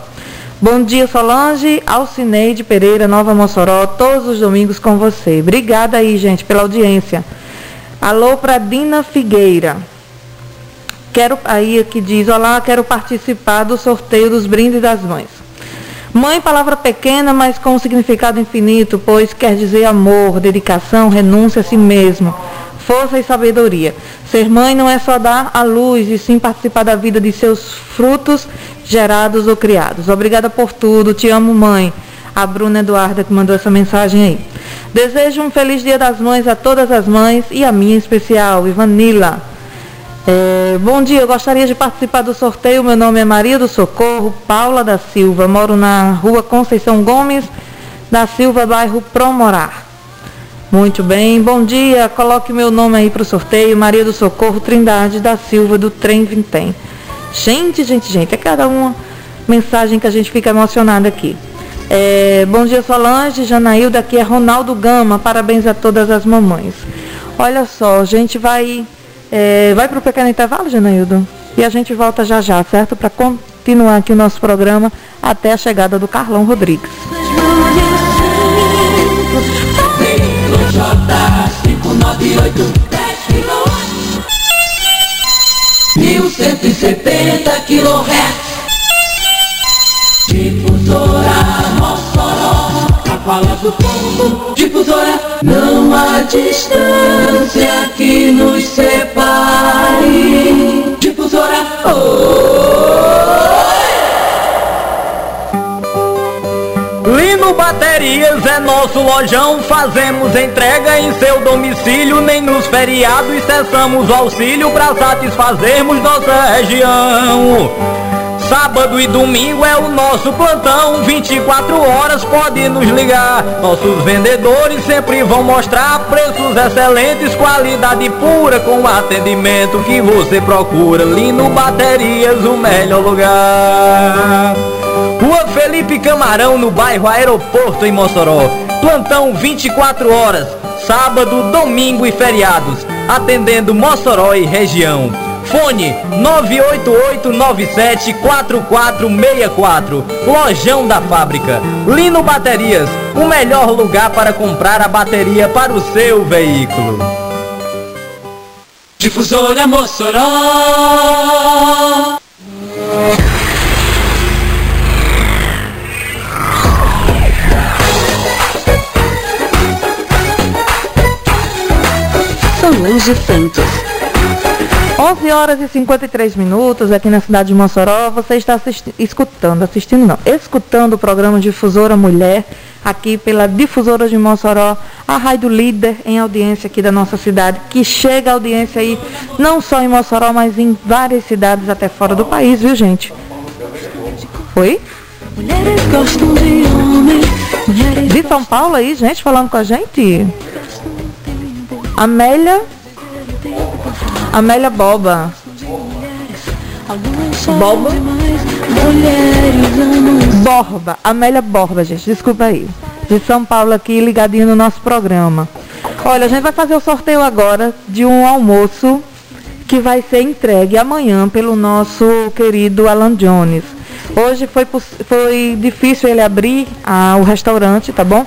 Bom dia, Solange, Alcineide Pereira, Nova Mossoró, todos os domingos com você. Obrigada aí, gente, pela audiência. Alô para Dina Figueira. Quero aí que diz, olá, quero participar do sorteio dos brindes das mães. Mãe, palavra pequena, mas com um significado infinito, pois quer dizer amor, dedicação, renúncia a si mesmo, força e sabedoria. Ser mãe não é só dar a luz, e sim participar da vida de seus frutos gerados ou criados. Obrigada por tudo, te amo, mãe. A Bruna Eduarda que mandou essa mensagem aí. Desejo um feliz Dia das Mães a todas as mães e a minha especial, Ivanila. É, bom dia, eu gostaria de participar do sorteio. Meu nome é Maria do Socorro Paula da Silva. Moro na rua Conceição Gomes da Silva, bairro Promorar. Muito bem, bom dia. Coloque meu nome aí para o sorteio. Maria do Socorro Trindade da Silva, do Trem Vintém. Gente, gente, gente, é cada uma mensagem que a gente fica emocionada aqui. É, bom dia, Solange, Janailda, aqui é Ronaldo Gama. Parabéns a todas as mamães. Olha só, a gente vai é, vai para o pequeno intervalo, Genaildo? E a gente volta já já, certo? Para continuar aqui o nosso programa até a chegada do Carlão Rodrigues. Difusora Mossoró A fala do povo Difusora Não há distância que nos separe. Difusora Lino Baterias é nosso lojão, fazemos entrega em seu domicílio, nem nos feriados cessamos o auxílio para satisfazermos nossa região. Sábado e domingo é o nosso plantão, 24 horas pode nos ligar. Nossos vendedores sempre vão mostrar preços excelentes, qualidade pura com atendimento que você procura. Lino Baterias, o melhor lugar. Rua Felipe Camarão, no bairro Aeroporto, em Mossoró. Plantão 24 horas, sábado, domingo e feriados. Atendendo Mossoró e região. Fone 988974464. Lojão da Fábrica. Lino Baterias, o melhor lugar para comprar a bateria para o seu veículo. Difusora Mossoró Solange Santos. 11 horas e 53 minutos aqui na cidade de Mossoró. Você está assisti escutando, assistindo não, escutando o programa Difusora Mulher, aqui pela Difusora de Mossoró, a rádio líder em audiência aqui da nossa cidade, que chega a audiência aí não só em Mossoró, mas em várias cidades até fora do país, viu gente? Oi? Mulheres gostam de mulheres De São Paulo aí, gente, falando com a gente. Amélia. Amélia Boba. Boba? Borba. Amélia Borba, gente. Desculpa aí. De São Paulo aqui, ligadinho no nosso programa. Olha, a gente vai fazer o sorteio agora de um almoço que vai ser entregue amanhã pelo nosso querido Alan Jones. Hoje foi, foi difícil ele abrir ah, o restaurante, tá bom?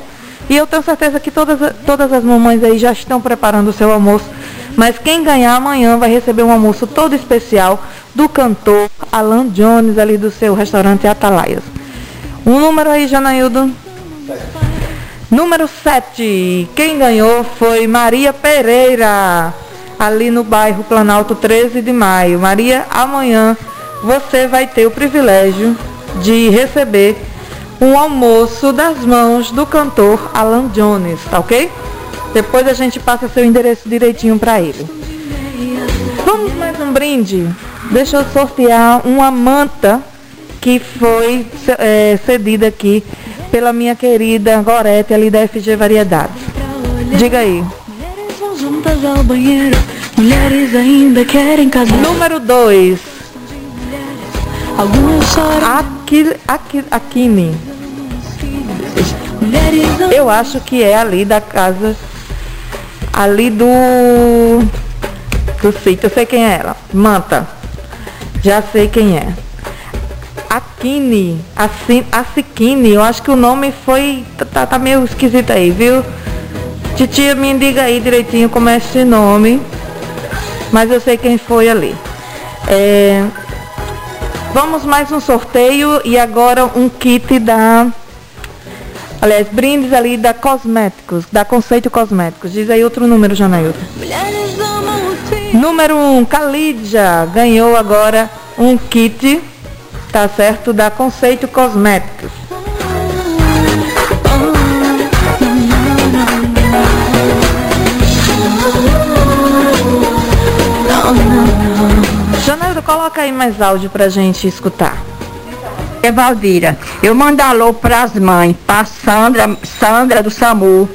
E eu tenho certeza que todas, todas as mamães aí já estão preparando o seu almoço. Mas quem ganhar amanhã vai receber um almoço todo especial do cantor Alan Jones, ali do seu restaurante Atalaias. Um número aí, Janaildo? Número 7. Quem ganhou foi Maria Pereira, ali no bairro Planalto 13 de maio. Maria, amanhã você vai ter o privilégio de receber um almoço das mãos do cantor Alan Jones, tá ok? Depois a gente passa seu endereço direitinho para ele. Vamos mais um brinde? Deixa eu sortear uma manta que foi é, cedida aqui pela minha querida Gorete ali da FG Variedades. Diga aí. juntas ao banheiro, mulheres ainda querem casar. Número 2. Algumas choram. Aqui, Aquine. Eu acho que é ali da casa. Ali do. Do sítio. Eu sei quem é ela. Manta. Já sei quem é. Akine, a Siquine, eu acho que o nome foi. Tá, tá meio esquisito aí, viu? Titia, me diga aí direitinho como é esse nome. Mas eu sei quem foi ali. É, vamos mais um sorteio e agora um kit da. Aliás, brindes ali da Cosméticos, da Conceito Cosméticos. Diz aí outro número, Janailton. Número 1, um, Calidia ganhou agora um kit tá certo? Da Conceito Cosméticos. Janeiro, coloca aí mais áudio pra gente escutar. É Valdira, eu mando alô para as mães, para Sandra, Sandra do SAMU,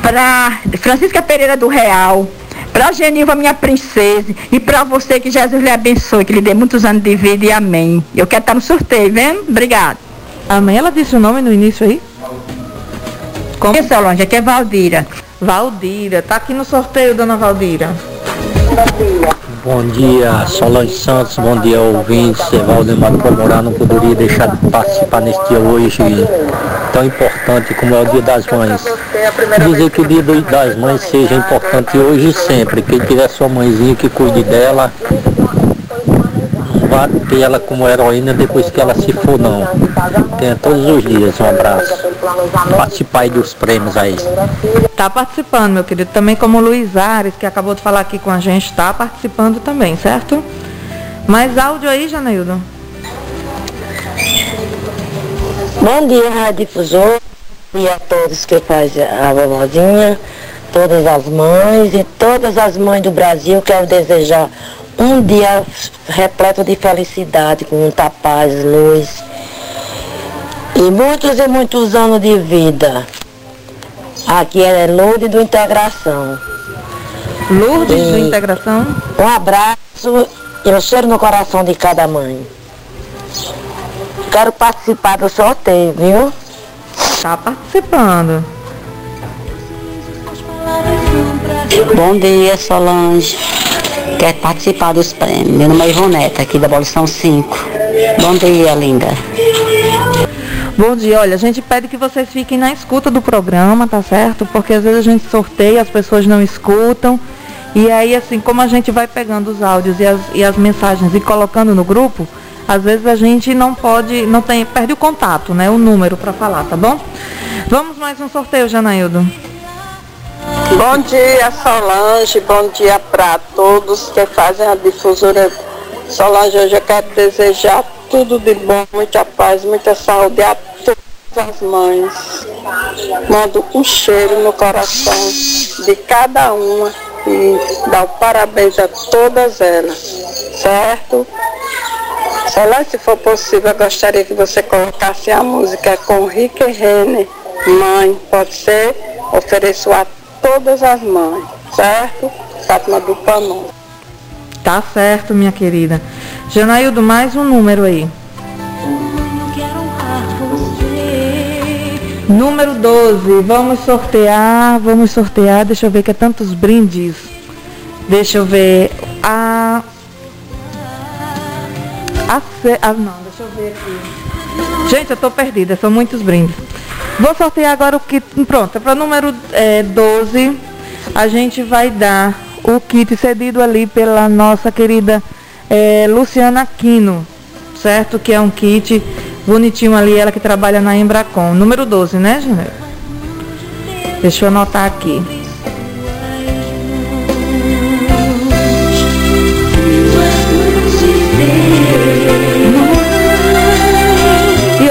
para Francisca Pereira do Real, para Geniva, minha princesa, e para você que Jesus lhe abençoe, que lhe dê muitos anos de vida e amém. Eu quero estar no sorteio, vendo? Obrigada. Amém. Ela disse o nome no início aí? Como? É, Solange, aqui é Valdira. Valdira, tá aqui no sorteio, dona Valdira. Bom dia, Solange Santos, bom dia, ouvintes. Valdemar Pomorá não poderia deixar de participar neste dia hoje tão importante como é o Dia das Mães. Dizer que o Dia das Mães seja importante hoje e sempre. Quem tiver sua mãezinha que cuide dela, vá ter ela como heroína depois que ela se for não. Tenha todos os dias um abraço. Participar dos prêmios aí. Tá participando, meu querido. Também como o Luiz Ares, que acabou de falar aqui com a gente, está participando também, certo? Mais áudio aí, Janaildo? Bom dia, Rádio Difusor. Bom dia a todos que fazem a vovozinha, todas as mães e todas as mães do Brasil. Quero desejar um dia repleto de felicidade, com muita paz, luz e muitos e muitos anos de vida. Aqui é Lourdes do Integração. Lourdes e do Integração? Um abraço e um cheiro no coração de cada mãe. Quero participar do sorteio, viu? Tá participando. Bom dia, Solange. Quer participar dos prêmios. Meu nome é Ivoneta, aqui da Abolição 5. Bom dia, linda. Bom dia, olha, a gente pede que vocês fiquem na escuta do programa, tá certo? Porque às vezes a gente sorteia, as pessoas não escutam. E aí, assim, como a gente vai pegando os áudios e as, e as mensagens e colocando no grupo, às vezes a gente não pode, não tem, perde o contato, né? O número para falar, tá bom? Vamos mais um sorteio, Janaildo. Bom dia, Solange. Bom dia para todos que fazem a difusora. Solange, hoje eu quero desejar tudo de bom, muita paz, muita saúde a todas as mães. Mando um cheiro no coração de cada uma e dar parabéns a todas elas, certo? Solange, se for possível, eu gostaria que você colocasse a música com Rick Renner, mãe, pode ser? Ofereço a todas as mães, certo? Fátima do Panon. Tá certo, minha querida. Janaildo, mais um número aí. Número 12, vamos sortear, vamos sortear, deixa eu ver que é tantos brindes. Deixa eu ver. A a, ah, não, deixa eu ver aqui. Gente, eu tô perdida, são muitos brindes. Vou sortear agora o kit. Pronto, para o número é, 12, a gente vai dar o kit cedido ali pela nossa querida é, Luciana Aquino, certo? Que é um kit bonitinho ali, ela que trabalha na Embracon. Número 12, né, Janeiro? Deixa eu anotar aqui.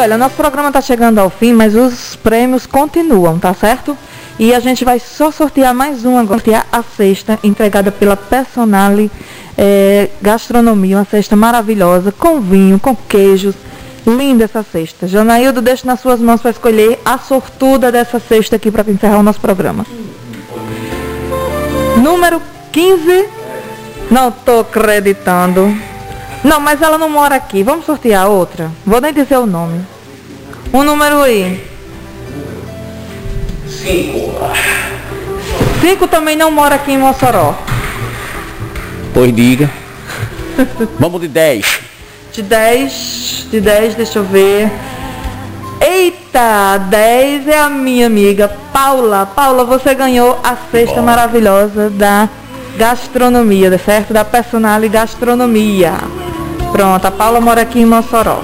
Olha, nosso programa está chegando ao fim, mas os prêmios continuam, tá certo? E a gente vai só sortear mais um agora, sortear a cesta entregada pela Personale é, Gastronomia, uma cesta maravilhosa, com vinho, com queijos. Linda essa cesta. Janaildo, deixo nas suas mãos para escolher a sortuda dessa cesta aqui para encerrar o nosso programa. Número 15. Não tô acreditando. Não, mas ela não mora aqui. Vamos sortear outra. Vou nem dizer o nome. Um número aí. Cinco. Cinco também não mora aqui em Mossoró. Pois diga. Vamos de 10. De 10, de 10, deixa eu ver. Eita, 10 é a minha amiga Paula. Paula, você ganhou a cesta maravilhosa da gastronomia, certo? Da Personale Gastronomia. Pronto, a Paula mora aqui em Mossoró.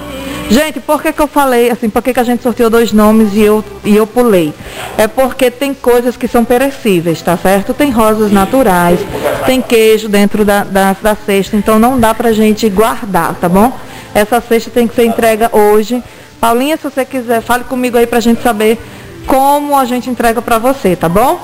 Gente, por que, que eu falei assim, por que, que a gente sorteou dois nomes e eu, e eu pulei? É porque tem coisas que são perecíveis, tá certo? Tem rosas naturais, tem queijo dentro da, da, da cesta, então não dá pra gente guardar, tá bom? Essa cesta tem que ser entrega hoje. Paulinha, se você quiser, fale comigo aí pra gente saber como a gente entrega pra você, tá bom?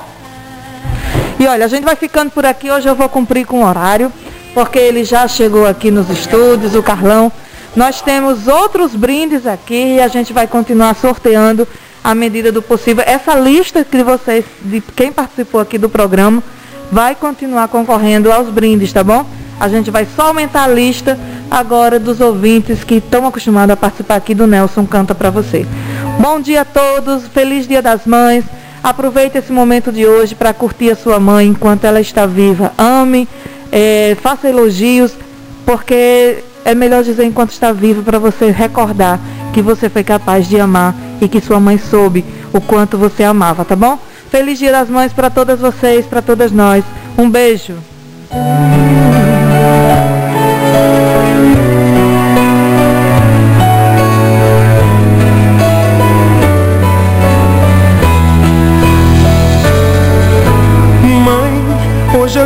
E olha, a gente vai ficando por aqui, hoje eu vou cumprir com o horário, porque ele já chegou aqui nos estúdios, o Carlão. Nós temos outros brindes aqui e a gente vai continuar sorteando à medida do possível. Essa lista que vocês, de quem participou aqui do programa, vai continuar concorrendo aos brindes, tá bom? A gente vai só aumentar a lista agora dos ouvintes que estão acostumados a participar aqui do Nelson Canta para você. Bom dia a todos, feliz Dia das Mães. Aproveite esse momento de hoje para curtir a sua mãe enquanto ela está viva. Ame, é, faça elogios, porque é melhor dizer enquanto está vivo para você recordar que você foi capaz de amar e que sua mãe soube o quanto você amava, tá bom? Feliz Dia das Mães para todas vocês, para todas nós. Um beijo.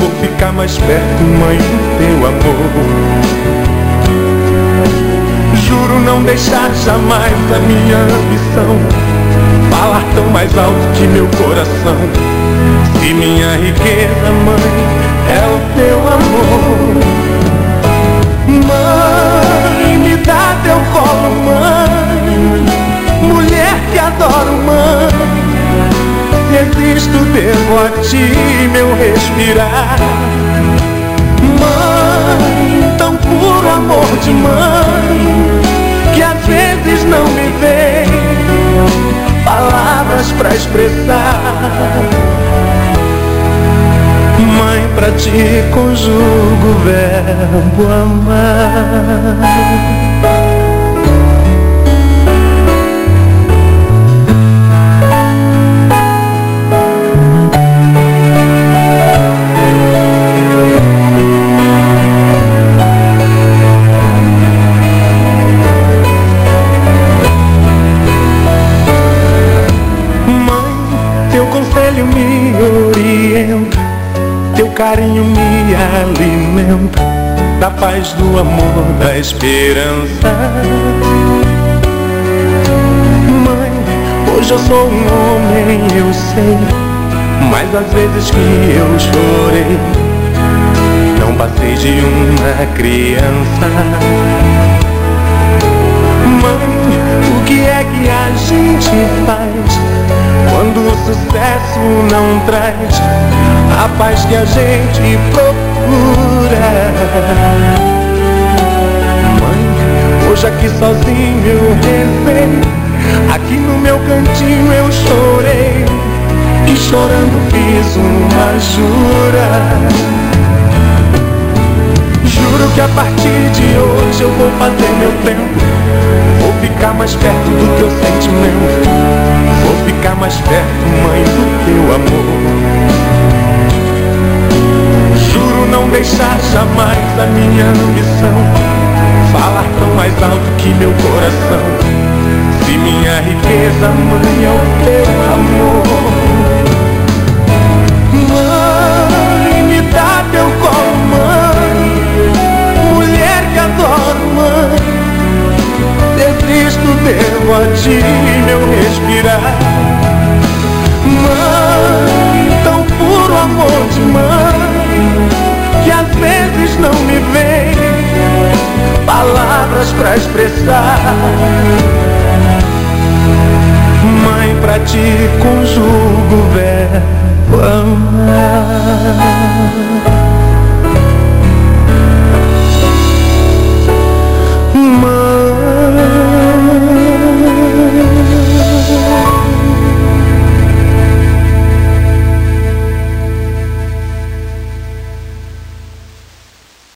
vou ficar mais perto, mãe, do teu amor juro não deixar jamais a minha ambição falar tão mais alto que meu coração. Se minha riqueza, mãe, é o teu amor. Mãe, me dá teu colo, mãe. Mulher que adoro, mãe. Se existo, devo a ti meu respirar. Mãe, tão puro amor de mãe que às vezes não me vem palavras para expressar. Mãe, pra ti conjugo o verbo amar. Paz, do amor, da esperança. Mãe, hoje eu sou um homem, eu sei, mas às vezes que eu chorei, não passei de uma criança. Mãe, o que é que a gente faz o sucesso não traz a paz que a gente procura? Mãe, hoje aqui sozinho eu rezei, aqui no meu cantinho eu chorei e chorando fiz uma jura. Juro que a partir de hoje eu vou fazer meu tempo. Ficar mais perto do teu sentimento. Vou ficar mais perto, mãe, do teu amor. Juro não deixar jamais a minha ambição falar tão mais alto que meu coração. Se minha riqueza, mãe, é o teu amor. Mãe, me dá teu colo, Tudo devo a ti, meu respirar. Mãe, tão puro amor de mãe, que às vezes não me vem palavras para expressar. Mãe, pra ti conjugo o verbo amar.